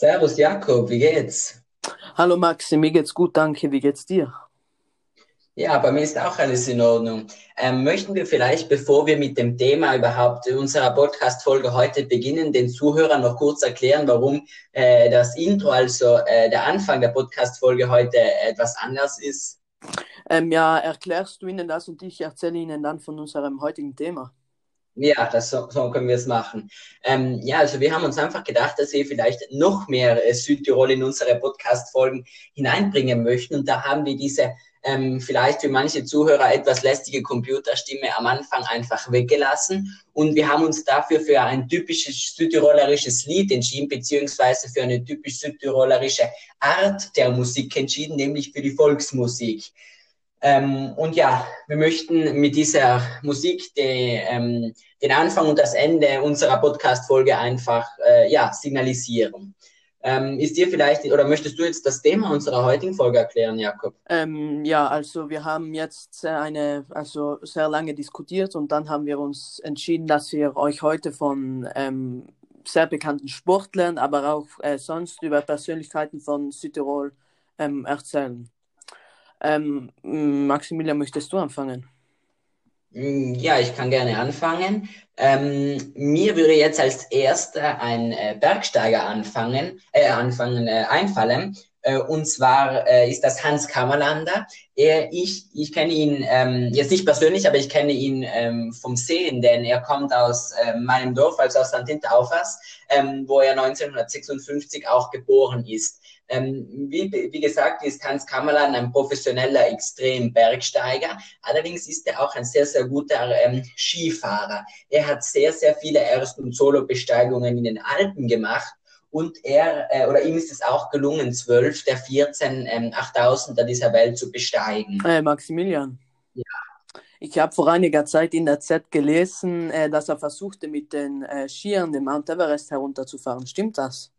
Servus Jakob, wie geht's? Hallo Maxi, mir geht's gut, danke. Wie geht's dir? Ja, bei mir ist auch alles in Ordnung. Ähm, möchten wir vielleicht, bevor wir mit dem Thema überhaupt unserer Podcast-Folge heute beginnen, den Zuhörern noch kurz erklären, warum äh, das Intro, also äh, der Anfang der Podcast-Folge heute etwas anders ist? Ähm, ja, erklärst du ihnen das und ich erzähle ihnen dann von unserem heutigen Thema. Ja, das, so, so können wir es machen. Ähm, ja, also wir haben uns einfach gedacht, dass wir vielleicht noch mehr äh, Südtirol in unsere Podcast-Folgen hineinbringen möchten. Und da haben wir diese ähm, vielleicht für manche Zuhörer etwas lästige Computerstimme am Anfang einfach weggelassen. Und wir haben uns dafür für ein typisches südtirolerisches Lied entschieden, beziehungsweise für eine typisch südtirolerische Art der Musik entschieden, nämlich für die Volksmusik. Ähm, und ja, wir möchten mit dieser Musik die, ähm, den Anfang und das Ende unserer Podcast-Folge einfach äh, ja, signalisieren. Ähm, ist dir vielleicht, oder möchtest du jetzt das Thema unserer heutigen Folge erklären, Jakob? Ähm, ja, also wir haben jetzt eine, also sehr lange diskutiert und dann haben wir uns entschieden, dass wir euch heute von ähm, sehr bekannten Sportlern, aber auch äh, sonst über Persönlichkeiten von Südtirol ähm, erzählen. Ähm, Maximilian, möchtest du anfangen? Mm, ja, ich kann gerne anfangen. Ähm, mir würde jetzt als erster ein äh, Bergsteiger anfangen, äh, anfangen äh, einfallen. Äh, und zwar äh, ist das Hans Kammerlander. Er, ich ich kenne ihn ähm, jetzt nicht persönlich, aber ich kenne ihn ähm, vom Sehen, denn er kommt aus äh, meinem Dorf, also aus St. Hinterauffers, ähm, wo er 1956 auch geboren ist. Ähm, wie, wie gesagt, ist Hans Kammerland ein professioneller Extrem-Bergsteiger. Allerdings ist er auch ein sehr, sehr guter ähm, Skifahrer. Er hat sehr, sehr viele Erst- und Solo-Besteigungen in den Alpen gemacht. Und er, äh, oder ihm ist es auch gelungen, zwölf der 14 ähm, 8000er dieser Welt zu besteigen. Äh, Maximilian. Ja. Ich habe vor einiger Zeit in der Z gelesen, äh, dass er versuchte, mit den äh, Skiern den Mount Everest herunterzufahren. Stimmt das?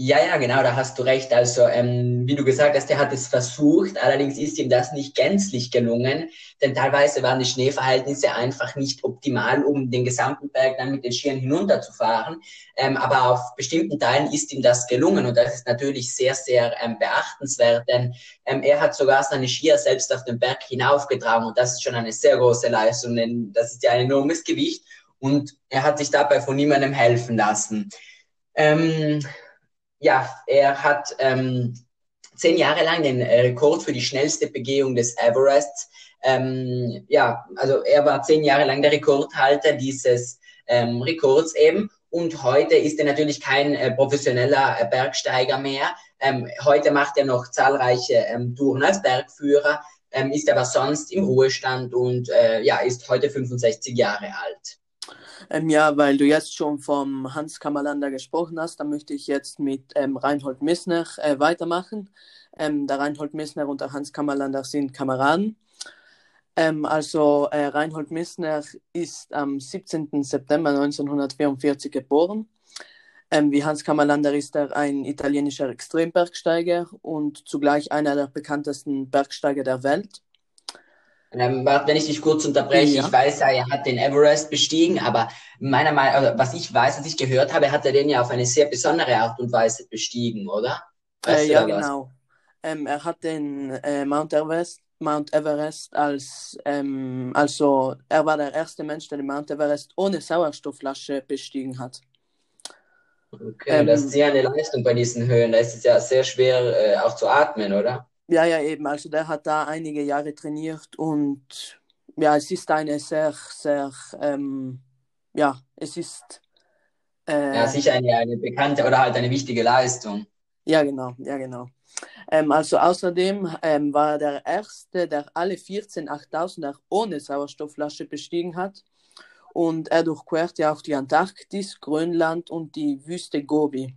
Ja, ja, genau, da hast du recht. Also, ähm, wie du gesagt hast, er hat es versucht, allerdings ist ihm das nicht gänzlich gelungen, denn teilweise waren die Schneeverhältnisse einfach nicht optimal, um den gesamten Berg dann mit den Skiern hinunterzufahren. Ähm, aber auf bestimmten Teilen ist ihm das gelungen und das ist natürlich sehr, sehr ähm, beachtenswert, denn ähm, er hat sogar seine Skier selbst auf den Berg hinaufgetragen und das ist schon eine sehr große Leistung, denn das ist ja ein enormes Gewicht und er hat sich dabei von niemandem helfen lassen. Ja, er hat ähm, zehn Jahre lang den äh, Rekord für die schnellste Begehung des Everests. Ähm, ja, also er war zehn Jahre lang der Rekordhalter dieses ähm, Rekords eben. Und heute ist er natürlich kein äh, professioneller äh, Bergsteiger mehr. Ähm, heute macht er noch zahlreiche ähm, Touren als Bergführer, ähm, ist aber sonst im Ruhestand und äh, ja, ist heute 65 Jahre alt. Ähm, ja, weil du jetzt schon vom Hans Kammerlander gesprochen hast, dann möchte ich jetzt mit ähm, Reinhold Missner äh, weitermachen. Ähm, der Reinhold Missner und der Hans Kammerlander sind Kameraden. Ähm, also äh, Reinhold Missner ist am 17. September 1944 geboren. Ähm, wie Hans Kammerlander ist er ein italienischer Extrembergsteiger und zugleich einer der bekanntesten Bergsteiger der Welt. Ähm, wenn ich dich kurz unterbreche, ja. ich weiß ja, er hat den Everest bestiegen, aber meiner Meinung also was ich weiß, was ich gehört habe, hat er den ja auf eine sehr besondere Art und Weise bestiegen, oder? Äh, ja, genau. Ähm, er hat den äh, Mount Everest, Mount Everest als, ähm, also er war der erste Mensch, der den Mount Everest ohne Sauerstoffflasche bestiegen hat. Okay, das ist ja eine Leistung bei diesen Höhen. Da ist es ja sehr schwer, äh, auch zu atmen, oder? Ja, ja, eben. Also der hat da einige Jahre trainiert und ja, es ist eine sehr, sehr, ähm, ja, es ist. Äh, ja, sicher eine, eine bekannte oder halt eine wichtige Leistung. Ja, genau, ja, genau. Ähm, also außerdem ähm, war er der Erste, der alle 14 8000er ohne Sauerstoffflasche bestiegen hat. Und er durchquerte auch die Antarktis, Grönland und die Wüste Gobi.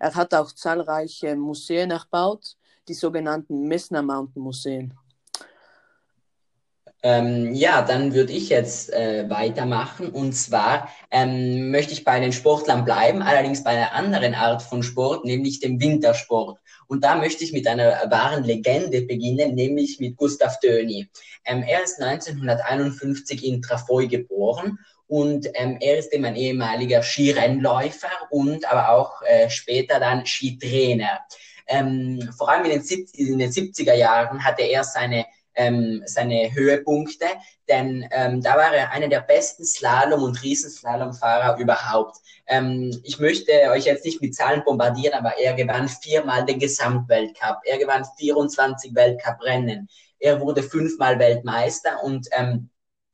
Er hat auch zahlreiche Museen erbaut die sogenannten Messner Mountain Museen. Ähm, ja, dann würde ich jetzt äh, weitermachen. Und zwar ähm, möchte ich bei den Sportlern bleiben, allerdings bei einer anderen Art von Sport, nämlich dem Wintersport. Und da möchte ich mit einer wahren Legende beginnen, nämlich mit Gustav Döni. Ähm, er ist 1951 in Trafoi geboren und ähm, er ist eben ein ehemaliger Skirennläufer und aber auch äh, später dann Skitrainer. Ähm, vor allem in den, in den 70er Jahren hatte er seine ähm, seine Höhepunkte, denn ähm, da war er einer der besten Slalom- und Riesenslalomfahrer überhaupt. Ähm, ich möchte euch jetzt nicht mit Zahlen bombardieren, aber er gewann viermal den Gesamtweltcup, er gewann 24 Weltcuprennen, er wurde fünfmal Weltmeister und ähm,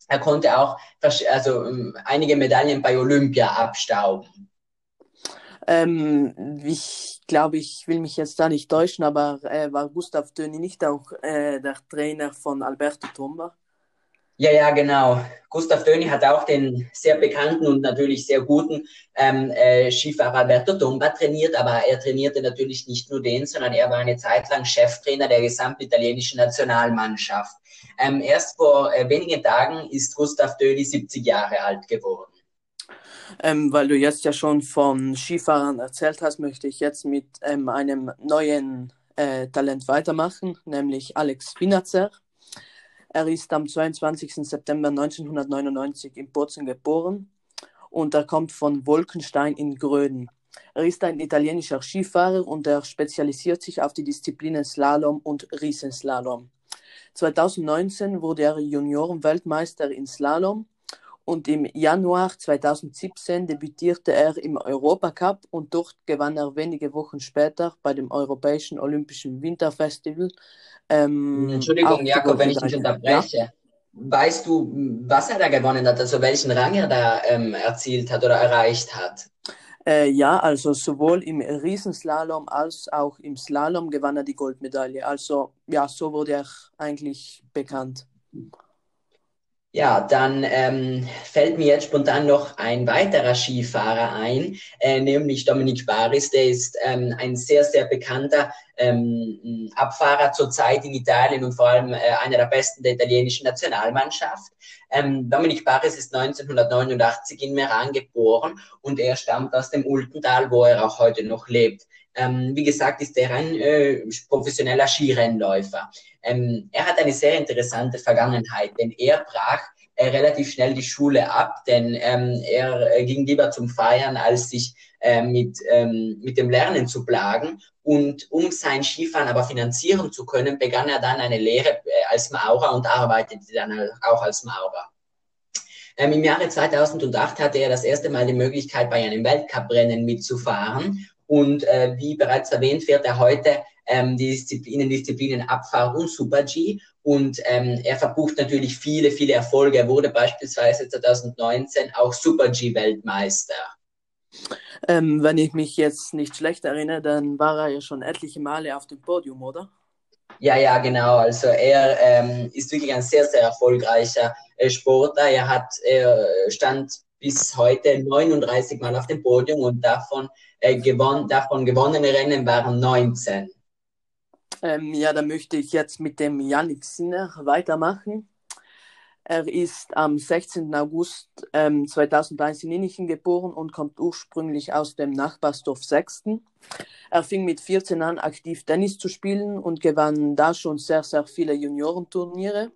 er konnte auch also, ähm, einige Medaillen bei Olympia abstauben. Ähm, ich glaube, ich will mich jetzt da nicht täuschen, aber äh, war Gustav Döni nicht auch äh, der Trainer von Alberto Tomba? Ja, ja, genau. Gustav Döni hat auch den sehr bekannten und natürlich sehr guten ähm, äh, Skifahrer Alberto Tomba trainiert, aber er trainierte natürlich nicht nur den, sondern er war eine Zeit lang Cheftrainer der gesamten italienischen Nationalmannschaft. Ähm, erst vor äh, wenigen Tagen ist Gustav Döni 70 Jahre alt geworden. Ähm, weil du jetzt ja schon von Skifahrern erzählt hast, möchte ich jetzt mit ähm, einem neuen äh, Talent weitermachen, nämlich Alex Finazer. Er ist am 22. September 1999 in Bozen geboren und er kommt von Wolkenstein in Gröden. Er ist ein italienischer Skifahrer und er spezialisiert sich auf die Disziplinen Slalom und Riesenslalom. 2019 wurde er Juniorenweltmeister in Slalom und im Januar 2017 debütierte er im Europacup und dort gewann er wenige Wochen später bei dem Europäischen Olympischen Winterfestival. Ähm, Entschuldigung, Jakob, wenn ich dich unterbreche. Ja? Weißt du, was er da gewonnen hat, also welchen Rang er da ähm, erzielt hat oder erreicht hat? Äh, ja, also sowohl im Riesenslalom als auch im Slalom gewann er die Goldmedaille. Also ja, so wurde er eigentlich bekannt. Ja, dann ähm, fällt mir jetzt spontan noch ein weiterer Skifahrer ein, äh, nämlich Dominik Baris. Der ist ähm, ein sehr, sehr bekannter ähm, Abfahrer zurzeit in Italien und vor allem äh, einer der besten der italienischen Nationalmannschaft. Ähm, Dominik Baris ist 1989 in Meran geboren und er stammt aus dem Ultental, wo er auch heute noch lebt. Ähm, wie gesagt, ist er ein äh, professioneller Skirennläufer. Ähm, er hat eine sehr interessante Vergangenheit, denn er brach äh, relativ schnell die Schule ab, denn ähm, er äh, ging lieber zum Feiern, als sich äh, mit, ähm, mit dem Lernen zu plagen. Und um sein Skifahren aber finanzieren zu können, begann er dann eine Lehre äh, als Maurer und arbeitete dann auch als Maurer. Ähm, Im Jahre 2008 hatte er das erste Mal die Möglichkeit, bei einem Weltcuprennen mitzufahren und äh, wie bereits erwähnt, fährt er heute ähm, die Disziplinen, Disziplinen Abfahrt und Super-G. Und ähm, er verbucht natürlich viele, viele Erfolge. Er wurde beispielsweise 2019 auch Super-G-Weltmeister. Ähm, wenn ich mich jetzt nicht schlecht erinnere, dann war er ja schon etliche Male auf dem Podium, oder? Ja, ja, genau. Also er ähm, ist wirklich ein sehr, sehr erfolgreicher äh, Sportler. Er hat, er stand bis heute 39 Mal auf dem Podium und davon, äh, gewon davon gewonnene Rennen waren 19. Ähm, ja, da möchte ich jetzt mit dem Yannick Sinner weitermachen. Er ist am 16. August ähm, 2001 in Innichen geboren und kommt ursprünglich aus dem Nachbarsdorf Sechsten. Er fing mit 14 an, aktiv Tennis zu spielen und gewann da schon sehr, sehr viele Juniorenturniere.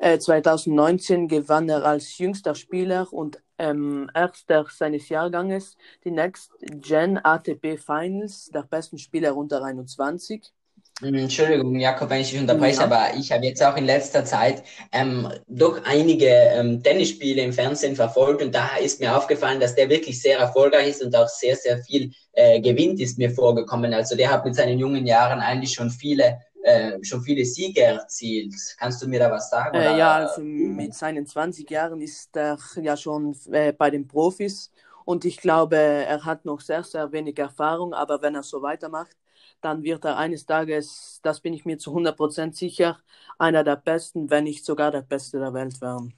2019 äh, gewann er als jüngster Spieler und ähm, erster seines Jahrganges die Next Gen ATP Finals der besten Spieler unter 21. Hm, Entschuldigung, Jakob, wenn ich dich unterbreche, ja. aber ich habe jetzt auch in letzter Zeit ähm, doch einige ähm, Tennisspiele im Fernsehen verfolgt und da ist mir aufgefallen, dass der wirklich sehr erfolgreich ist und auch sehr, sehr viel äh, gewinnt, ist mir vorgekommen. Also der hat mit seinen jungen Jahren eigentlich schon viele äh, schon viele Siege erzielt. Kannst du mir da was sagen? Äh, ja, also mit seinen 20 Jahren ist er ja schon äh, bei den Profis und ich glaube, er hat noch sehr, sehr wenig Erfahrung, aber wenn er so weitermacht, dann wird er eines Tages, das bin ich mir zu 100% sicher, einer der Besten, wenn nicht sogar der Beste der Welt werden.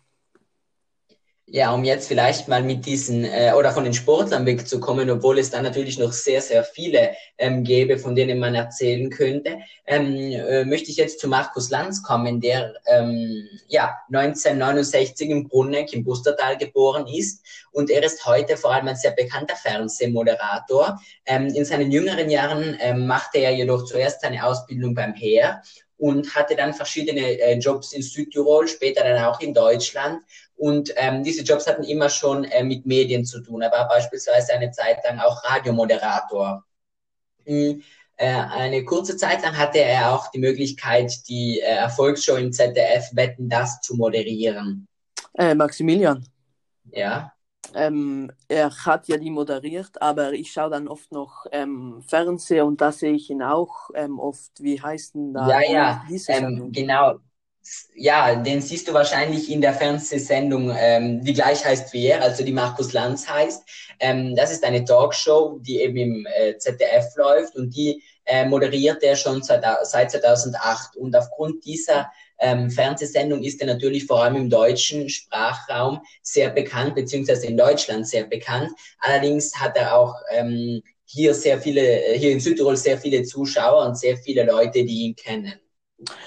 Ja, um jetzt vielleicht mal mit diesen äh, oder von den Sportlern wegzukommen, obwohl es da natürlich noch sehr, sehr viele ähm, gäbe, von denen man erzählen könnte, ähm, äh, möchte ich jetzt zu Markus Lanz kommen, der ähm, ja 1969 im Brunneck im Bustertal geboren ist und er ist heute vor allem ein sehr bekannter Fernsehmoderator. Ähm, in seinen jüngeren Jahren ähm, machte er jedoch zuerst seine Ausbildung beim Heer und hatte dann verschiedene äh, Jobs in Südtirol, später dann auch in Deutschland. Und ähm, diese Jobs hatten immer schon äh, mit Medien zu tun. Er war beispielsweise eine Zeit lang auch Radiomoderator. Mhm. eine kurze Zeit lang hatte er auch die Möglichkeit, die äh, Erfolgsshow im ZDF Wetten das zu moderieren. Äh, Maximilian. Ja. Ähm, er hat ja die moderiert, aber ich schaue dann oft noch ähm, Fernsehen und da sehe ich ihn auch ähm, oft. Wie heißt denn da? Ja, ja, ähm, genau. Ja, den siehst du wahrscheinlich in der Fernsehsendung, ähm, die gleich heißt wie er, also die Markus Lanz heißt. Ähm, das ist eine Talkshow, die eben im äh, ZDF läuft und die äh, moderiert er schon seit, seit 2008. Und aufgrund dieser ähm, Fernsehsendung ist er natürlich vor allem im deutschen Sprachraum sehr bekannt, beziehungsweise in Deutschland sehr bekannt. Allerdings hat er auch ähm, hier sehr viele, hier in Südtirol sehr viele Zuschauer und sehr viele Leute, die ihn kennen.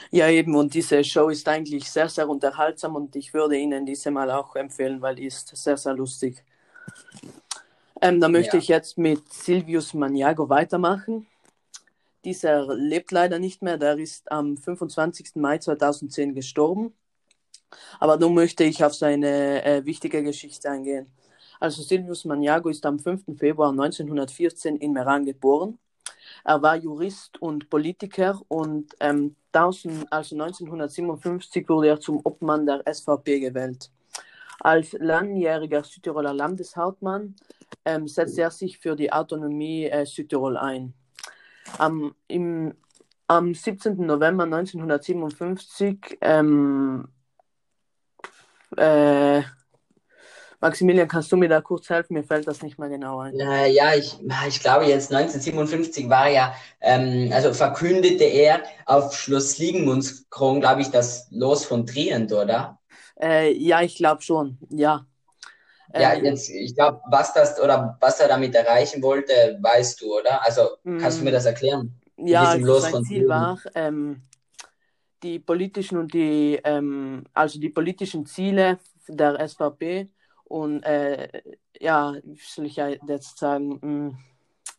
Ja, eben, und diese Show ist eigentlich sehr, sehr unterhaltsam und ich würde Ihnen diese mal auch empfehlen, weil die ist sehr, sehr lustig. Ähm, da möchte ja. ich jetzt mit Silvius Maniago weitermachen. Dieser lebt leider nicht mehr, der ist am 25. Mai 2010 gestorben. Aber nun möchte ich auf seine äh, wichtige Geschichte eingehen. Also Silvius Maniago ist am 5. Februar 1914 in Meran geboren. Er war Jurist und Politiker und ähm, 1000, also 1957 wurde er zum Obmann der SVP gewählt. Als langjähriger Südtiroler Landeshauptmann ähm, setzte er sich für die Autonomie äh, Südtirol ein. Am, im, am 17. November 1957 ähm, äh, Maximilian, kannst du mir da kurz helfen? Mir fällt das nicht mehr genau ein. Äh, ja, ich, ich glaube jetzt 1957 war ja, ähm, also verkündete er auf Schloss Liegenmundskron, glaube ich, das Los von Trient, oder? Äh, ja, ich glaube schon, ja. Ja, ähm, jetzt, ich glaube, was das oder was er damit erreichen wollte, weißt du, oder? Also kannst du mir mm. das erklären? Ja, also sein Ziel war, ähm, die politischen und die, ähm, also die politischen Ziele der SVP und äh, ja, wie soll ich ja jetzt sagen, mh, mm,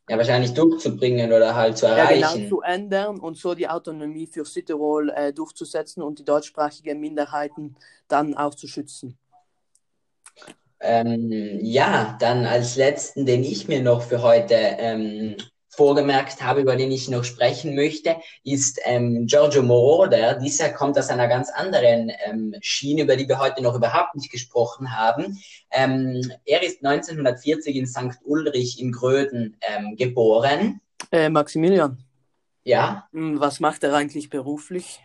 ja, wahrscheinlich durchzubringen oder halt zu erreichen. Ja, genau, zu ändern und so die Autonomie für Südtirol äh, durchzusetzen und die deutschsprachigen Minderheiten dann auch zu schützen. Ähm, ja, dann als letzten, den ich mir noch für heute ähm, vorgemerkt habe, über den ich noch sprechen möchte, ist ähm, Giorgio Moroder. Dieser kommt aus einer ganz anderen ähm, Schiene, über die wir heute noch überhaupt nicht gesprochen haben. Ähm, er ist 1940 in St. Ulrich in Gröden ähm, geboren. Äh, Maximilian. Ja. Hm, was macht er eigentlich beruflich?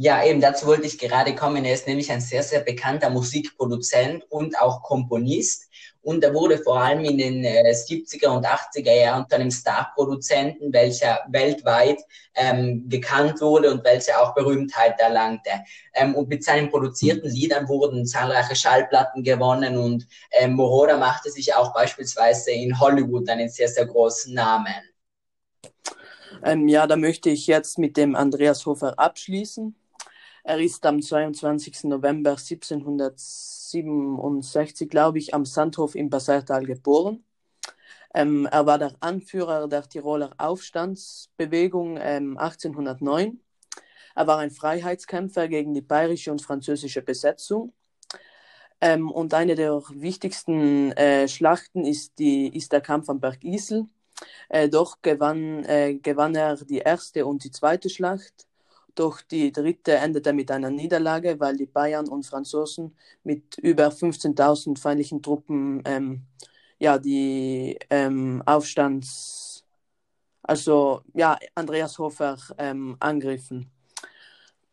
Ja, eben dazu wollte ich gerade kommen. Er ist nämlich ein sehr, sehr bekannter Musikproduzent und auch Komponist. Und er wurde vor allem in den äh, 70er und 80er Jahren unter einem Starproduzenten, welcher weltweit ähm, gekannt wurde und welcher auch Berühmtheit erlangte. Ähm, und mit seinen produzierten Liedern wurden zahlreiche Schallplatten gewonnen und ähm, Moroder machte sich auch beispielsweise in Hollywood einen sehr, sehr großen Namen. Ähm, ja, da möchte ich jetzt mit dem Andreas Hofer abschließen. Er ist am 22. November 1767, glaube ich, am Sandhof im Bassertal geboren. Ähm, er war der Anführer der Tiroler Aufstandsbewegung ähm, 1809. Er war ein Freiheitskämpfer gegen die bayerische und französische Besetzung. Ähm, und eine der wichtigsten äh, Schlachten ist, die, ist der Kampf am Berg Isel. Äh, doch gewann, äh, gewann er die erste und die zweite Schlacht. Doch die dritte endete mit einer Niederlage, weil die Bayern und Franzosen mit über 15.000 feindlichen Truppen ähm, ja, die ähm, Aufstands, also ja, Andreas Hofer ähm, angriffen.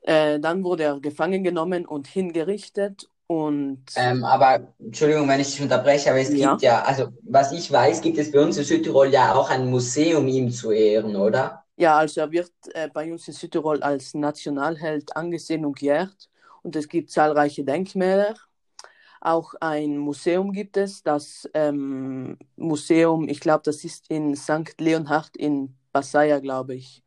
Äh, dann wurde er gefangen genommen und hingerichtet und ähm, aber Entschuldigung, wenn ich dich unterbreche, aber es ja. gibt ja, also was ich weiß, gibt es bei uns in Südtirol ja auch ein Museum ihm zu ehren, oder? Ja, also er wird äh, bei uns in Südtirol als Nationalheld angesehen und geehrt und es gibt zahlreiche Denkmäler. Auch ein Museum gibt es, das ähm, Museum, ich glaube, das ist in St. Leonhard in Passaya, glaube ich.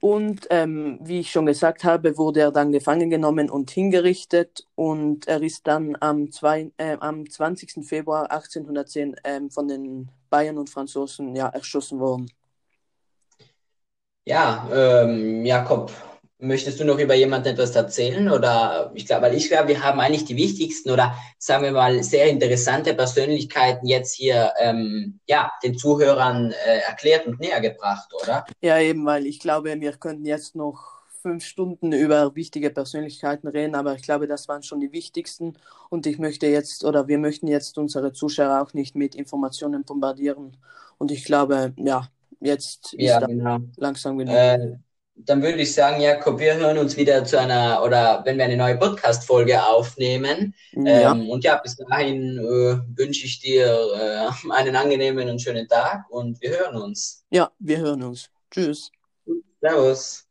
Und ähm, wie ich schon gesagt habe, wurde er dann gefangen genommen und hingerichtet und er ist dann am, zwei, äh, am 20. Februar 1810 ähm, von den Bayern und Franzosen ja, erschossen worden. Ja, ähm, Jakob, möchtest du noch über jemanden etwas erzählen? Oder ich glaube, weil ich glaube, wir haben eigentlich die wichtigsten oder sagen wir mal sehr interessante Persönlichkeiten jetzt hier ähm, ja, den Zuhörern äh, erklärt und näher gebracht, oder? Ja, eben, weil ich glaube, wir könnten jetzt noch fünf Stunden über wichtige Persönlichkeiten reden, aber ich glaube, das waren schon die wichtigsten. Und ich möchte jetzt oder wir möchten jetzt unsere Zuschauer auch nicht mit Informationen bombardieren. Und ich glaube, ja, jetzt ist Ja, genau. langsam genug. Äh, dann würde ich sagen, Jakob, wir hören uns wieder zu einer, oder wenn wir eine neue Podcast-Folge aufnehmen. ja, Ähm, und ja, bis dahin äh, wünsche ich dir äh, einen angenehmen und schönen Tag und wir hören uns. ja, wir hören uns. Tschüss. Servus.